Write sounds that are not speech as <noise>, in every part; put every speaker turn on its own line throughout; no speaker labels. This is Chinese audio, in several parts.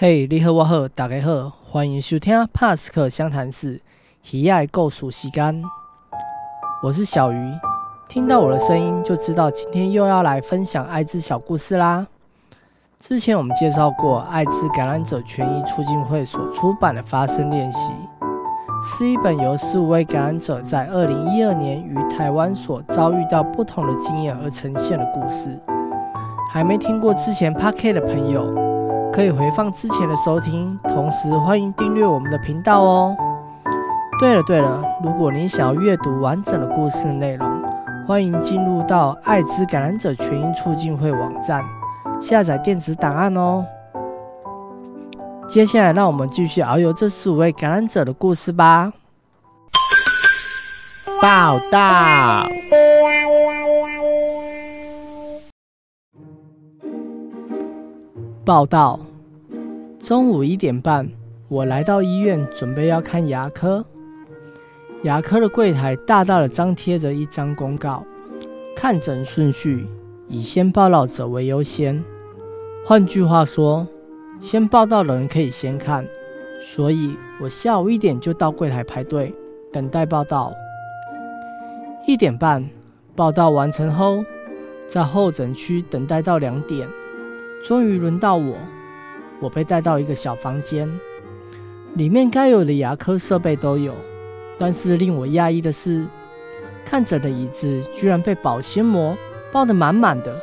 嘿，你好，我好，大家好，欢迎收听帕斯克相谈室，喜爱构数时间。我是小鱼，听到我的声音就知道今天又要来分享艾滋小故事啦。之前我们介绍过艾滋感染者权益促进会所出版的发声练习，是一本由十五位感染者在二零一二年于台湾所遭遇到不同的经验而呈现的故事。还没听过之前 p a r k 的朋友。可以回放之前的收听，同时欢迎订阅我们的频道哦。对了对了，如果您想要阅读完整的故事内容，欢迎进入到艾滋感染者权益促进会网站下载电子档案哦。接下来，让我们继续遨游这十五位感染者的故事吧。
报道。
报道：中午一点半，我来到医院，准备要看牙科。牙科的柜台大大的张贴着一张公告：看诊顺序以先报到者为优先。换句话说，先报到的人可以先看。所以我下午一点就到柜台排队，等待报到。一点半报到完成后，在候诊区等待到两点。终于轮到我，我被带到一个小房间，里面该有的牙科设备都有，但是令我讶异的是，看诊的椅子居然被保鲜膜包得满满的，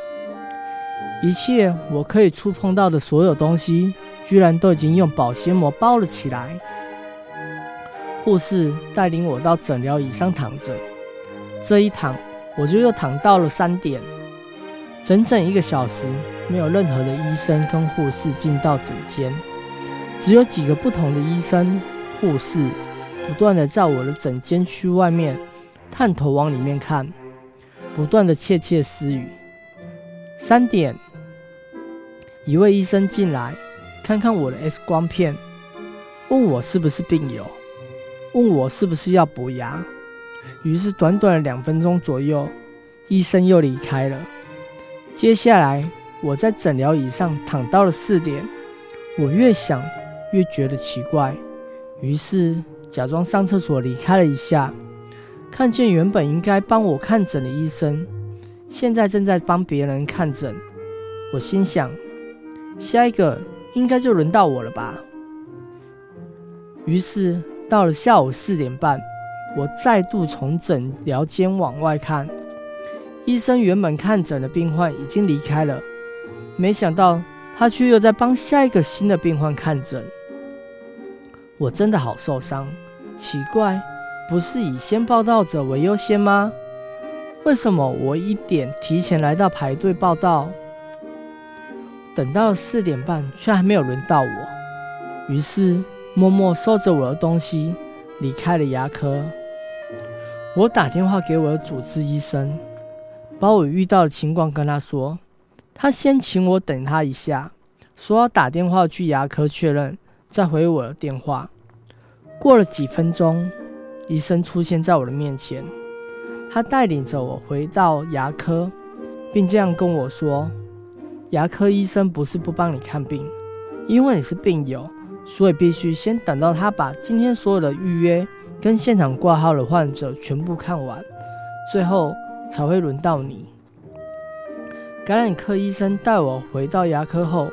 一切我可以触碰到的所有东西，居然都已经用保鲜膜包了起来。护士带领我到诊疗椅上躺着，这一躺我就又躺到了三点。整整一个小时，没有任何的医生跟护士进到诊间，只有几个不同的医生、护士不断的在我的诊间区外面探头往里面看，不断的窃窃私语。三点，一位医生进来，看看我的 X 光片，问我是不是病友，问我是不是要补牙。于是短短的两分钟左右，医生又离开了。接下来，我在诊疗椅上躺到了四点，我越想越觉得奇怪，于是假装上厕所离开了一下，看见原本应该帮我看诊的医生，现在正在帮别人看诊，我心想，下一个应该就轮到我了吧。于是到了下午四点半，我再度从诊疗间往外看。医生原本看诊的病患已经离开了，没想到他却又在帮下一个新的病患看诊。我真的好受伤，奇怪，不是以先报道者为优先吗？为什么我一点提前来到排队报道，等到四点半却还没有轮到我？于是默默收着我的东西离开了牙科。我打电话给我的主治医生。把我遇到的情况跟他说，他先请我等他一下，说要打电话去牙科确认，再回我的电话。过了几分钟，医生出现在我的面前，他带领着我回到牙科，并这样跟我说：“牙科医生不是不帮你看病，因为你是病友，所以必须先等到他把今天所有的预约跟现场挂号的患者全部看完，最后。”才会轮到你。感染科医生带我回到牙科后，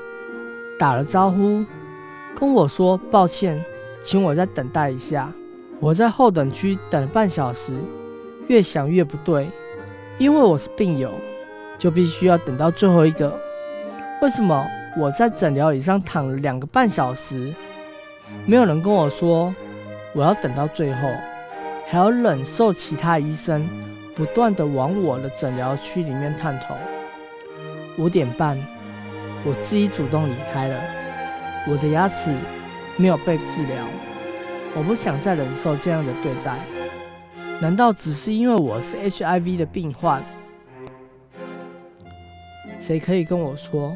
打了招呼，跟我说抱歉，请我再等待一下。我在候等区等了半小时，越想越不对，因为我是病友，就必须要等到最后一个。为什么我在诊疗椅上躺了两个半小时，没有人跟我说我要等到最后，还要忍受其他医生？不断的往我的诊疗区里面探头。五点半，我自己主动离开了。我的牙齿没有被治疗，我不想再忍受这样的对待。难道只是因为我是 HIV 的病患？谁可以跟我说，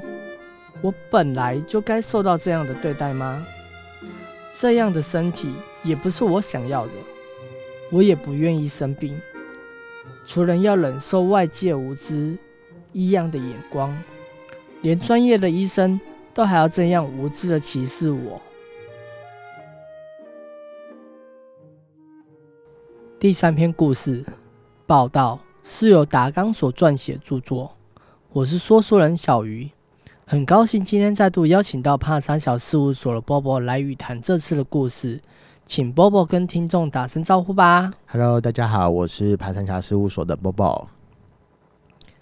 我本来就该受到这样的对待吗？这样的身体也不是我想要的，我也不愿意生病。除了要忍受外界无知、异样的眼光，连专业的医生都还要这样无知的歧视我。第三篇故事报道是由达纲所撰写著作，我是说书人小鱼，很高兴今天再度邀请到帕山小事务所的波波来与谈这次的故事，请波波跟听众打声招呼吧。
Hello，大家好，我是爬山侠事务所的 Bobo。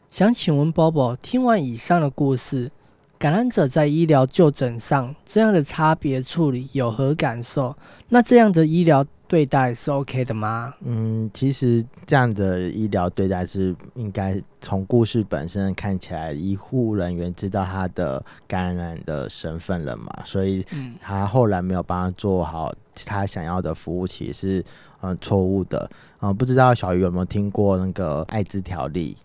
想请问 Bobo，听完以上的故事，感染者在医疗就诊上这样的差别处理有何感受？那这样的医疗对待是 OK 的吗？
嗯，其实这样的医疗对待是应该从故事本身看起来，医护人员知道他的感染的身份了嘛，所以
嗯
他后来没有帮他做好他想要的服务，其实是嗯错误的。嗯、不知道小鱼有没有听过那个艾滋条例？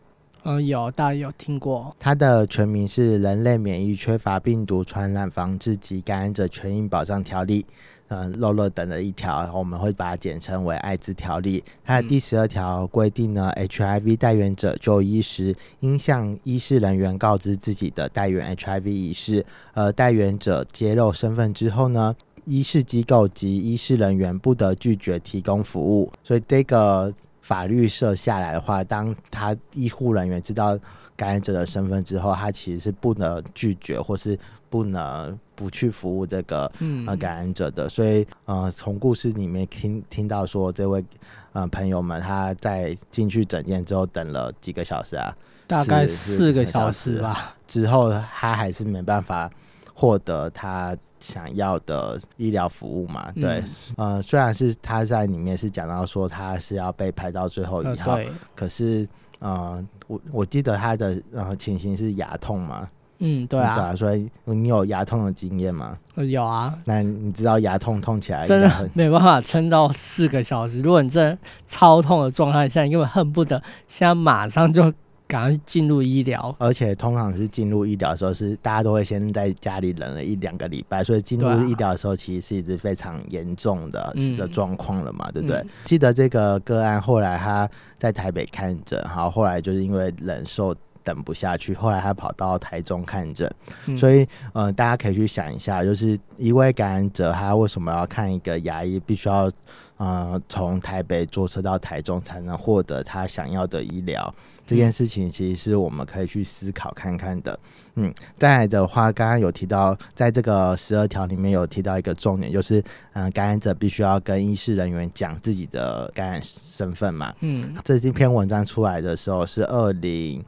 嗯，有，大家有听过。
它的全名是《人类免疫缺乏病毒传染防治及感染者权益保障条例》，嗯、漏漏等的一条，我们会把它简称为艾滋条例。它的第十二条规定呢，HIV 代源者就医时，应向医事人员告知自己的代源 HIV 已逝，而代源者揭露身份之后呢，医事机构及医事人员不得拒绝提供服务。所以这个法律设下来的话，当他医护人员知道感染者的身份之后，他其实是不能拒绝或是不能不去服务这个
嗯
呃感染者的。所以呃，从故事里面听听到说，这位呃朋友们他在进去诊间之后等了几个小时啊，
大概
四
四个
小
时吧。
之后他还是没办法获得他想要的医疗服务嘛？对，
嗯
呃，虽然是他在里面是讲到说他是要被排到最后
呃
一号，
对，
可是呃，我我记得他的呃情形是牙痛嘛，
嗯，对啊，
所以你有牙痛的经验吗？
呃有啊，
那你知道牙痛痛起来
真的没办法撑到四个小时。如果你真的超痛的状态下，你根本恨不得现在马上就赶快进入医疗。
而且通常是进入医疗的时候，是大家都会先在家里忍了一两个礼拜，所以进入医疗的时候，其实是一直非常严重的、
嗯
的状况了嘛，对不对？
嗯
记得这个个案后来他在台北看诊，好，后来就是因为忍受等不下去，后来他跑到台中看诊，
嗯
所以呃，大家可以去想一下，就是一位感染者他为什么要看一个牙医，必须要呃从台北坐车到台中才能获得他想要的医疗。这件事情其实是我们可以去思考看看的。嗯，再来的话，刚刚有提到，在这个十二条里面有提到一个重点，就是嗯、呃感染者必须要跟医师人员讲自己的感染身份嘛。
嗯
这这篇文章出来的时候是二零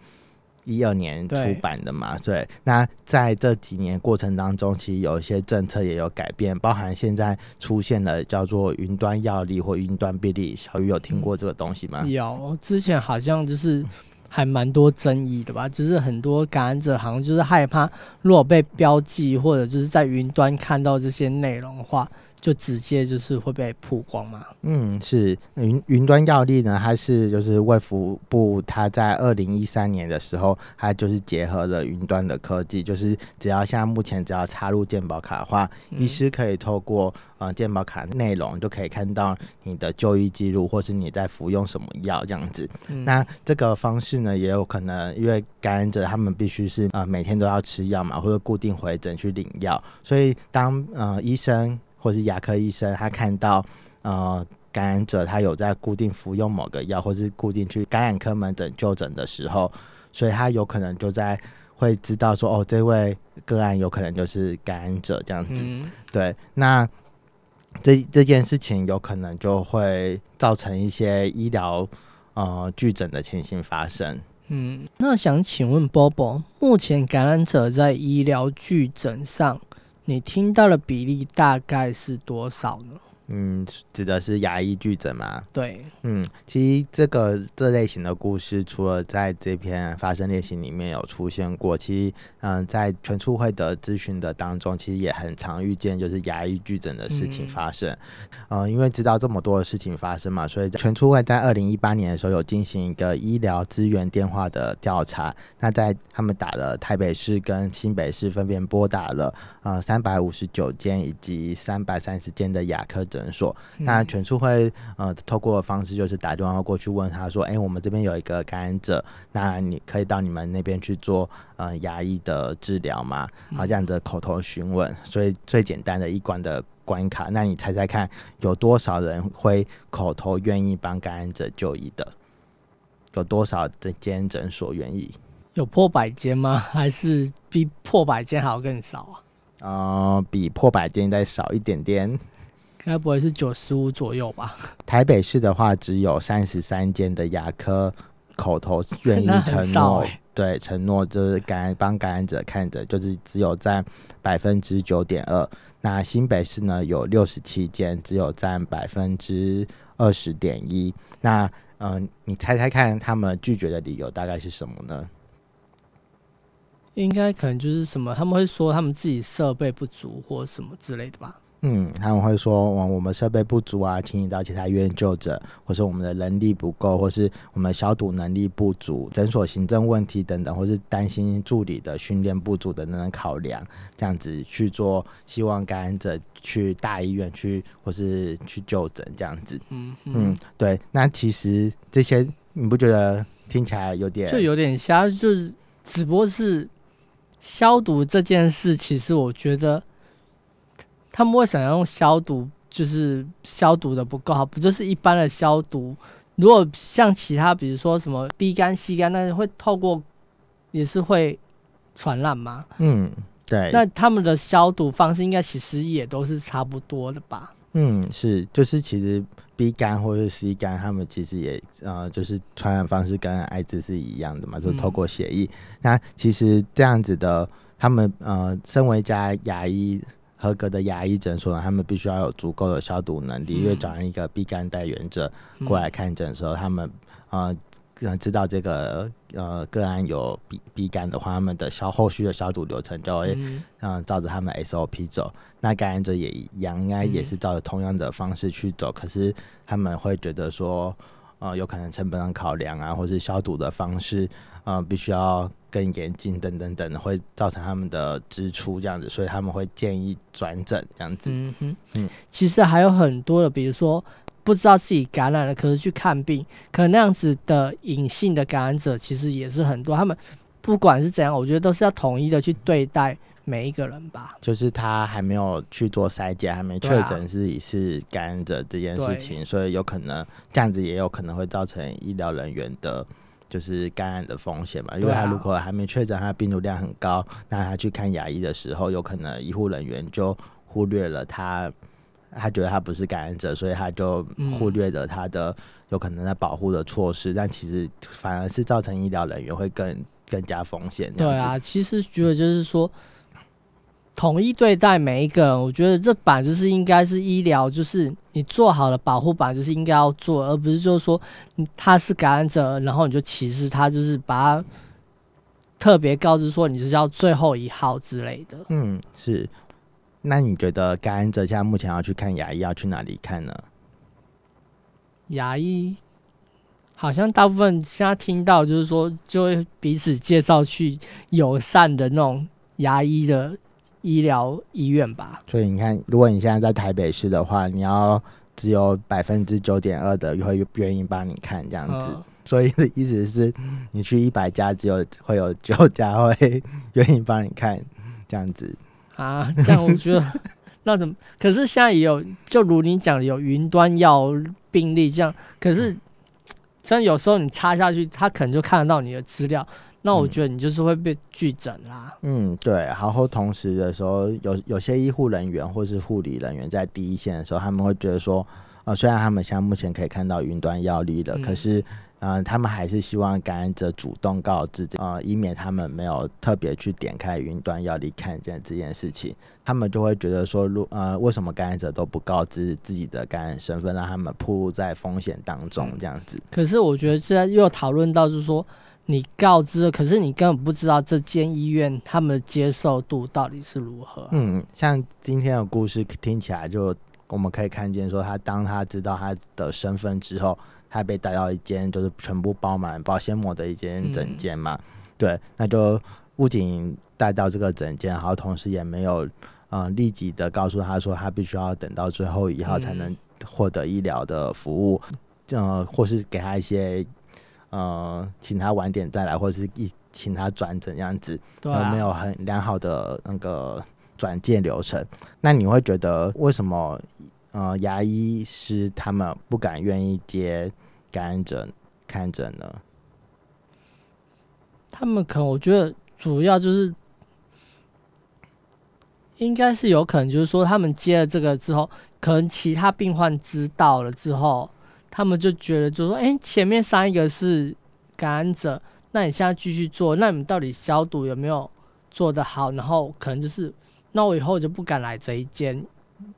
一二年出版的嘛？对。那在这几年过程当中，其实有一些政策也有改变，包含现在出现了叫做云端药力或云端病例。小雨有听过这个东西吗？
有，之前好像就是还蛮多争议的吧，就是很多感染者好像就是害怕，如果被标记或者就是在云端看到这些内容的话，就直接就是会被曝光嘛。
嗯，是云云端药力呢，它是就是卫福部，它在二零一三年的时候，它就是结合了云端的科技，就是只要像目前只要插入健保卡的话，医
嗯
师可以透过呃健保卡内容就可以看到你的就医记录，或是你在服用什么药这样子。
嗯
那这个方式呢，也有可能因为感染者他们必须是呃每天都要吃药嘛，或者固定回诊去领药，所以当呃医生或是牙科医生他看到呃感染者他有在固定服用某个药，或是固定去感染科门诊就诊的时候，所以他有可能就在会知道说哦，这位个案有可能就是感染者这样子。
嗯
对，那这这件事情有可能就会造成一些医疗呃拒诊的情形发生。
嗯，那想请问 Bobo，目前感染者在医疗拒诊上，你听到的比例大概是多少呢？
嗯，指的是牙医拒诊吗？
对，
嗯，其实这个这类型的故事，除了在这篇发生练习里面有出现过，其实嗯，在全促会的咨询的当中，其实也很常遇见就是牙医拒诊的事情
嗯
发生。嗯、因为知道这么多的事情发生嘛，所以全促会在二零一八年的时候有进行一个医疗资源电话的调查。那在他们打了台北市跟新北市分别拨打了呃三百五十九间以及三百三十间的牙科诊诊所。那全处会呃透过的方式就是打电话过去问他说：“哎、我们这边有一个感染者，那你可以到你们那边去做呃牙医的治疗吗？”好，这样的口头询问，所以最简单的一关的关卡，那你猜猜看，有多少人会口头愿意帮感染者就医的？有多少的间诊所愿意？
有破百间吗？还是比破百间还要更少啊？
呃，比破百间再少一点点。
该不会是九十五左右吧？
台北市的话，只有三十三间的牙科口头愿意 <laughs> 承诺，
欸
对，承诺就是感染帮感染者看着，就是只有占百分之九点二。那新北市呢有六十七间，只有占百分之二十点一。那嗯、呃你猜猜看，他们拒绝的理由大概是什么呢？
应该可能就是什么，他们会说他们自己设备不足或什么之类的吧。
嗯，他们会说，我我们设备不足啊，请你到其他医院就诊，或是我们的人力不够，或是我们消毒能力不足，诊所行政问题等等，或是担心助理的训练不足等等的考量，这样子去做，希望感染者去大医院去，或是去就诊这样子。
嗯
嗯
嗯，，
对，那其实这些你不觉得听起来有点
就有点瞎，就是只不过是消毒这件事，其实我觉得他们为什么要用消毒，就是消毒的不够好，不就是一般的消毒？如果像其他，比如说什么 B 肝、C 肝，那会透过也是会传染吗？
嗯，对，
那他们的消毒方式应该其实也都是差不多的吧？
嗯，是，就是其实 B 肝或者是 C 肝，他们其实也呃，就是传染方式跟艾滋是一样的嘛，就是透过血液。那其实这样子的，他们呃，身为一家牙医合格的牙医诊所呢，他们必须要有足够的消毒能力，因为
嗯
找一个 B 肝带源者
嗯
过来看诊的时候，他们呃。呃知道这个呃个案有 B B 肝的话，他们的消后续的消毒流程就会
嗯
嗯，照着他们 SOP 走。那感染者也一样，应该也是照着同样的方式去走。可是他们会觉得说，呃，有可能成本上考量啊，或是消毒的方式，呃，必须要更严禁等等等，会造成他们的支出这样子，所以他们会建议转诊这样子。
嗯哼，
嗯
其实还有很多的，比如说不知道自己感染了，可是去看病，可能那样子的隐性的感染者其实也是很多。他们不管是怎样，我觉得都是要统一的去对待每一个人吧。
就是他还没有去做筛检，还没确诊自己是感染者这件事
对
情，所以有可能这样子也有可能会造成医疗人员的，就是感染的风险嘛。因为他如果还没确诊，他的病毒量很高，那他去看牙医的时候，有可能医护人员就忽略了他，他觉得他不是感染者，所以他就
嗯
忽略了他的有可能在保护的措施，但其实反而是造成医疗人员会更更加风险。
对啊，其实觉得就是说，统一对待每一个人，我觉得这版就是应该是医疗，就是你做好了保护，版就是应该要做，而不是就是说他是感染者，然后你就歧视他，就是把他特别告知说你就是要最后一号之类的。
嗯，是。那你觉得感染者现在目前要去看牙医，要去哪里看呢？
牙医好像大部分现在听到就是说，就会彼此介绍去友善的那种牙医的医疗医院吧。
所以你看，如果你现在在台北市的话，你要只有百分之九点二的会愿意帮你看这样子。
嗯
所以的意思是，你去一百家，只有会有九家会愿意帮你看这样子。
啊，这样我觉得 <laughs> 那怎么？可是现在也有，就如你讲的，有云端药病例这样。可是真的有时候你插下去，他可能就看得到你的资料，那我
嗯
觉得你就是会被拒诊啦。
嗯，对。然后同时的时候，有有些医护人员或是护理人员在第一线的时候，他们会觉得说，呃，虽然他们现在目前可以看到云端药力了，
嗯
可是。呃，他们还是希望感染者主动告知，呃，以免他们没有特别去点开云端药力看见这件事情，他们就会觉得说，如呃，为什么感染者都不告知自己的感染身份，让他们暴露在风险当中，
嗯
这样子。
可是我觉得现在又有讨论到，就是说你告知了，可是你根本不知道这间医院他们的接受度到底是如何啊、
嗯，像今天的故事听起来就，我们可以看见说，他当他知道他的身份之后，他被带到一间就是全部包满保鲜膜的一间诊间嘛，对，那就不仅带到这个诊间，然后同时也没有呃立即的告诉他说，他必须要等到最后一号才能获得医疗的服务，呃，或是给他一些呃，请他晚点再来，或者是一请他转诊这样子，有没有很良好的那个转介流程？那你会觉得为什么呃牙医师他们不敢愿意接感染者看诊呢？
他们可能我觉得主要就是，应该是有可能就是说，他们接了这个之后，可能其他病患知道了之后，他们就觉得就说，哎、前面三一个是感染者，那你现在继续做，那你们到底消毒有没有做得好？然后可能就是，那我以后就不敢来这一间，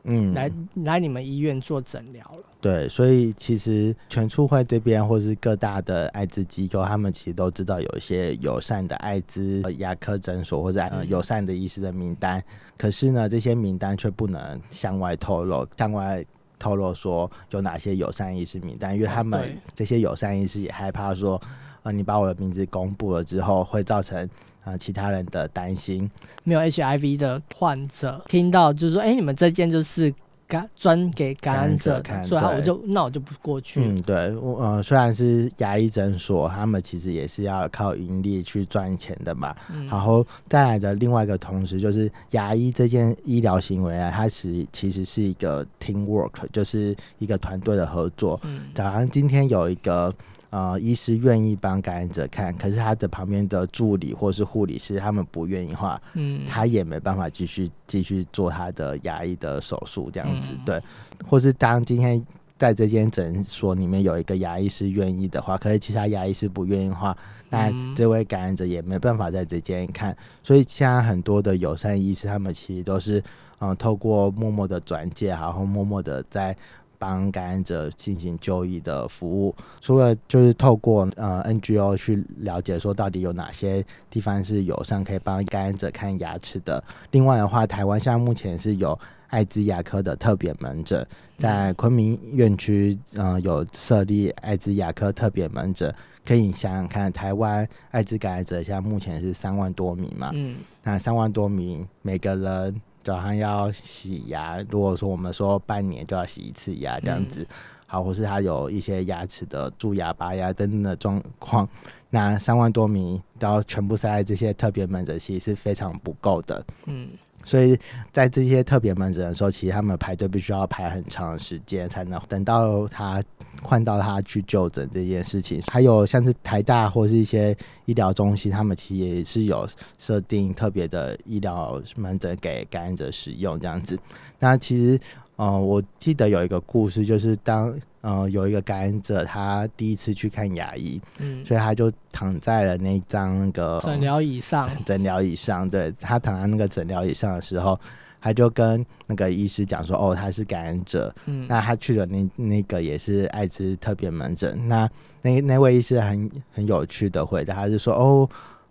嗯，
来来你们医院做诊疗了。
对，所以其实全促会这边或是各大的艾滋机构，他们其实都知道有一些友善的艾滋呃牙科诊所或者友善的医师的名单，可是呢，这些名单却不能向外透露，向外透露说有哪些友善意识名单，因为
哦
他们这些友善意识也害怕说，呃，你把我的名字公布了之后，会造成呃其他人的担心，
没有 HIV 的患者听到就是说，哎、你们这间就是感专给感染者
看，
所以我就那我就不过去。
嗯，对，我呃，虽然是牙医诊所，他们其实也是要靠盈利去赚钱的嘛。
嗯
然后再来的另外一个同时，就是牙医这件医疗行为啊，它是其实是一个 team work，就是一个团队的合作。
嗯
假如今天有一个呃医师愿意帮感染者看，可是他的旁边的助理或是护理师他们不愿意的话，
嗯，
他也没办法继续继续做他的牙医的手术这样子，
嗯。
对，或是当今天在这间诊所里面有一个牙医师愿意的话，可是其他牙医师不愿意的话，那
嗯。
这位感染者也没办法在这间看，所以现在很多的友善医师他们其实都是嗯、呃透过默默的转介，然后默默的在。帮感染者进行就医的服务，除了就是透过呃 NGO 去了解说到底有哪些地方是友善可以帮感染者看牙齿的。另外的话，台湾现在目前是有艾滋牙科的特别门诊，在昆明院区呃有设立艾滋牙科特别门诊。可以想想看，台湾艾滋感染者现在目前是三万多名嘛，
嗯
那三万多名，每个人早上要洗牙。如果说我们说半年就要洗一次牙这样子，好，或是他有一些牙齿的蛀牙、拔牙等等的状况，那三万多名都要全部塞在这些特别门诊，其实是非常不够的。
嗯
所以在这些特别门诊的时候，其实他们排队必须要排很长的时间，才能等到他换到他去就诊这件事情。还有像是台大或是一些医疗中心，他们其实也是有设定特别的医疗门诊给感染者使用这样子。那其实，呃，我记得有一个故事，就是当呃有一个感染者他第一次去看牙医，
嗯，
所以他就躺在了那张那个
诊疗椅上，
诊诊疗椅上，对他躺在那个诊疗椅上的时候，他就跟那个医师讲说：“哦，他是感染者。
嗯，
那他去的那那个也是艾滋特别门诊。那那那位医师很很有趣的回答，他是说：“哦，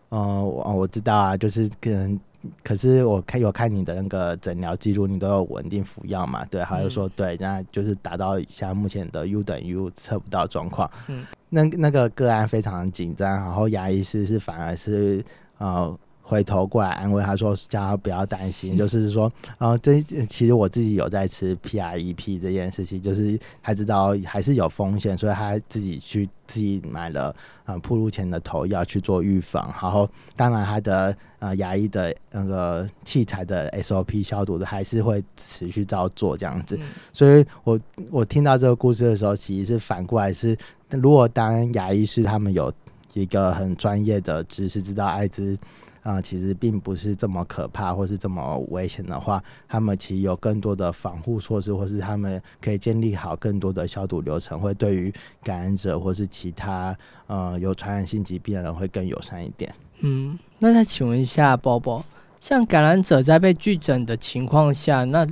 呃，我我知道啊，就是跟。”可是我看有看你的那个诊疗记录，你都有稳定服药嘛？对，他就说对，那就是达到像目前的 U 等于 U 测不到状况。
嗯，
那那个个案非常紧张，然后牙医师是反而是呃回头过来安慰他说，叫他不要担心，就是说，呃，这其实我自己有在吃 PREP 这件事情，就是他知道还是有风险，所以他自己去自己买了呃铺路前的头药去做预防，然后当然他的呃牙医的那个器材的 SOP 消毒的还是会持续照做这样子，
嗯。
所以我我听到这个故事的时候，其实是反过来是，如果当牙医师他们有一个很专业的知识，知道艾滋啊、呃其实并不是这么可怕或是这么危险的话，他们其实有更多的防护措施，或是他们可以建立好更多的消毒流程，会对于感染者或是其他呃有传染性疾病的人会更友善一点。
嗯，那再请问一下，波波，像感染者在被拒诊的情况下，那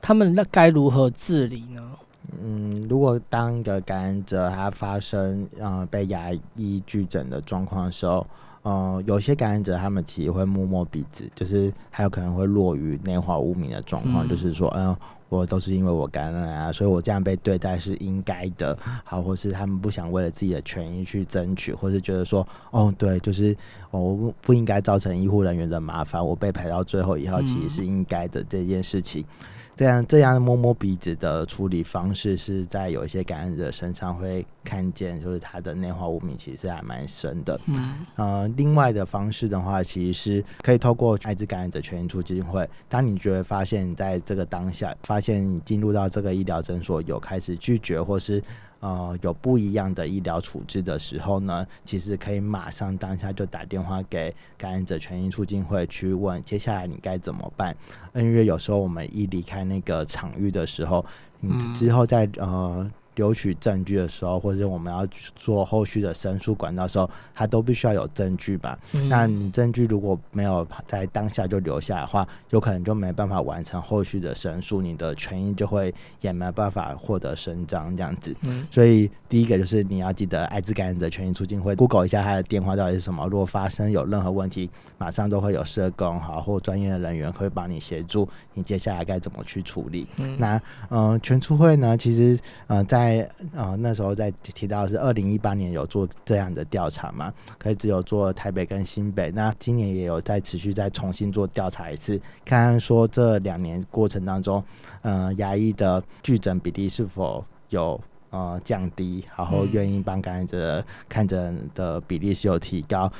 他们那该如何治理呢？
嗯，如果当一个感染者他发生呃被牙医拒诊的状况的时候，呃，有些感染者他们其实会摸摸鼻子，就是还有可能会落于内化污名的状况，
嗯
就是说，嗯、我都是因为我感染啊，所以我这样被对待是应该的，好，或是他们不想为了自己的权益去争取，或是觉得说，哦，对，就是我不不应该造成医护人员的麻烦，我被排到最后以后，其实是应该的这件事情。这样这样摸摸鼻子的处理方式，是在有一些感染者身上会看见，就是他的内化污名其实还蛮深的。嗯，呃，另外的方式的话，其实是可以透过艾滋感染者权益促进会，当你觉得发现你在这个当下，发现你进入到这个医疗诊所有开始拒绝或是。呃，有不一样的医疗处置的时候呢，其实可以马上当下就打电话给感染者权益促进会去问，接下来你该怎么办？因为有时候我们一离开那个场域的时候，你之后再呃。留取证据的时候，或者我们要做后续的申诉管道的时候，它都必须要有证据吧？那你证据如果没有在当下就留下的话，有可能就没办法完成后续的申诉，你的权益就会也没办法获得伸张这样子。所以第一个就是你要记得艾滋感染者权益促进会，Google 一下他的电话到底是什么。如果发生有任何问题，马上都会有社工好或专业的人员会帮你协助，你接下来该怎么去处理？嗯那嗯，全促会呢，其实呃在在呃那时候在提到是二零一八年有做这样的调查嘛，可以只有做台北跟新北，那今年也有在持续再重新做调查一次，看看说这两年过程当中，呃，牙医的拒诊比例是否有呃降低，然后愿意帮感染者看诊的比例是有提高。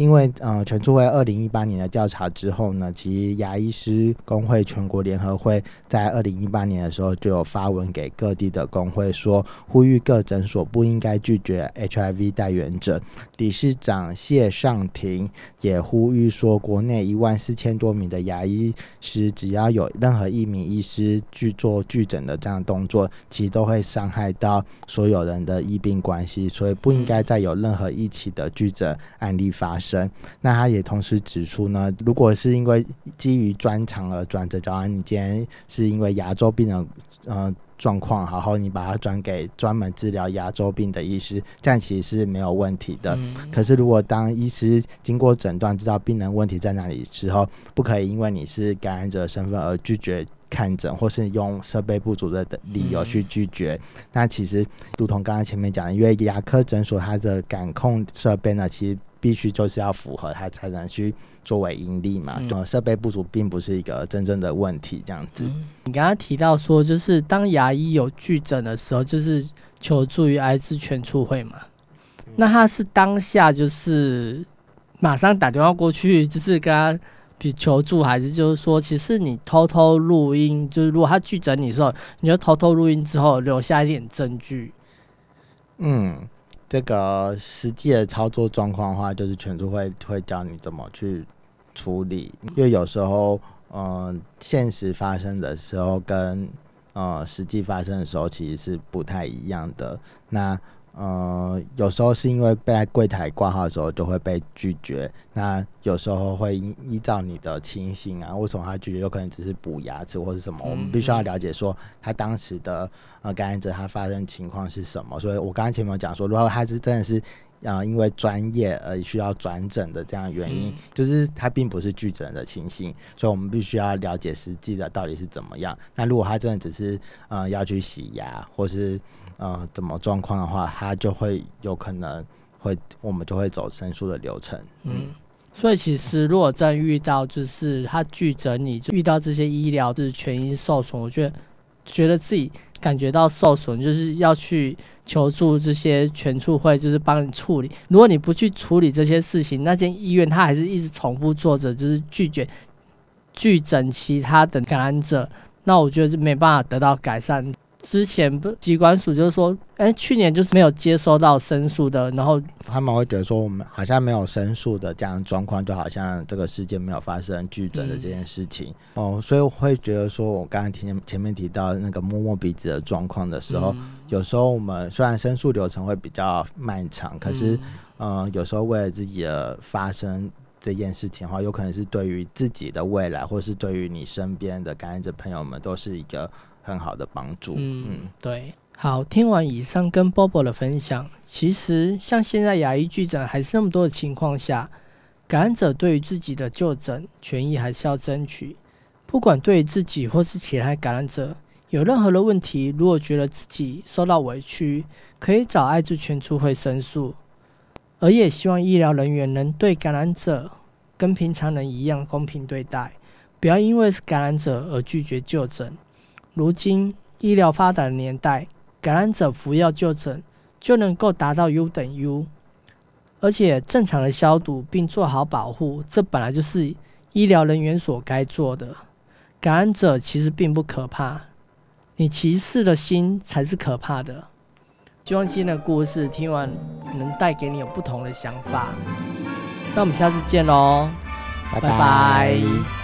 因为呃，全促会二零一八年的调查之后呢，其实牙医师工会全国联合会在二零一八年的时候就有发文给各地的工会，说呼吁各诊所不应该拒绝 HIV 带源者。理事长谢尚廷也呼吁说，国内一万四千多名的牙医师，只要有任何一名医师去做拒诊的这样动作，其实都会伤害到所有人的医病关系，所以不应该再有任何一起的拒诊案例发生。那他也同时指出呢，如果是因为基于专长而转诊，假如你今天是因为牙周病的呃状况，然后你把它转给专门治疗牙周病的医师，这样其实是没有问题的。可是如果当医师经过诊断知道病人问题在哪里之后，不可以因为你是感染者身份而拒绝。看诊，或是用设备不足的理由去拒绝，那其实如同刚刚前面讲的，因为牙科诊所它的感控设备呢，其实必须就是要符合它才能去作为盈利嘛。呃，设备不足并不是一个真正的问题，这样子。
你刚刚提到说，就是当牙医有拒诊的时候，就是求助于艾滋全促会嘛？那他是当下就是马上打电话过去，就是跟他。比求助还是就是说，其实你偷偷录音，就是如果他拒诊你的时候，你就偷偷录音之后留下一点证据。
嗯，这个实际的操作状况的话，就是全都会会教你怎么去处理，因为有时候，嗯，现实发生的时候跟呃实际发生的时候其实是不太一样的。那呃，有时候是因为被在柜台挂号的时候就会被拒绝，那有时候会依依照你的情形啊，为什么他拒绝？有可能只是补牙齿或者什么，我们必须要了解说他当时的呃感染者他发生情况是什么。所以我刚才前面有讲说，如果他是真的是啊因为专业而需要转诊的这样原因，就是他并不是拒诊的情形，所以我们必须要了解实际的到底是怎么样。那如果他真的只是呃要去洗牙或是。呃，怎么状况的话，他就会有可能会，我们就会走申诉的流程。
嗯，所以其实如果真遇到就是他拒诊，你就遇到这些医疗就是权益受损，我觉得觉得自己感觉到受损，就是要去求助这些全处会，就是帮你处理。如果你不去处理这些事情，那间医院他还是一直重复做着，就是拒绝拒诊其他的感染者，那我觉得是没办法得到改善。之前不机关署就是说，哎，去年就是没有接收到申诉的，然后
他们会觉得说，我们好像没有申诉的这样状况，就好像这个事件没有发生拒诊的这件事情哦，所以我会觉得说，我刚刚听前面提到那个摸摸鼻子的状况的时候，有时候我们虽然申诉流程会比较漫长，可是，嗯，有时候为了自己的发生这件事情的话，有可能是对于自己的未来，或是对于你身边的感染者朋友们，都是一个。很好的帮助。
嗯，对。好，听完以上跟 Bobo 的分享，其实像现在牙医拒诊还是那么多的情况下，感染者对于自己的就诊权益还是要争取。不管对于自己或是其他感染者，有任何的问题，如果觉得自己受到委屈，可以找爱滋全处会申诉。而也希望医疗人员能对感染者跟平常人一样公平对待，不要因为是感染者而拒绝就诊。如今医疗发达的年代，感染者服药就诊就能够达到 U 等 U，而且正常的消毒并做好保护，这本来就是医疗人员所该做的。感染者其实并不可怕，你歧视的心才是可怕的。希望今天的故事听完能带给你有不同的想法。那我们下次见喽，
拜
拜拜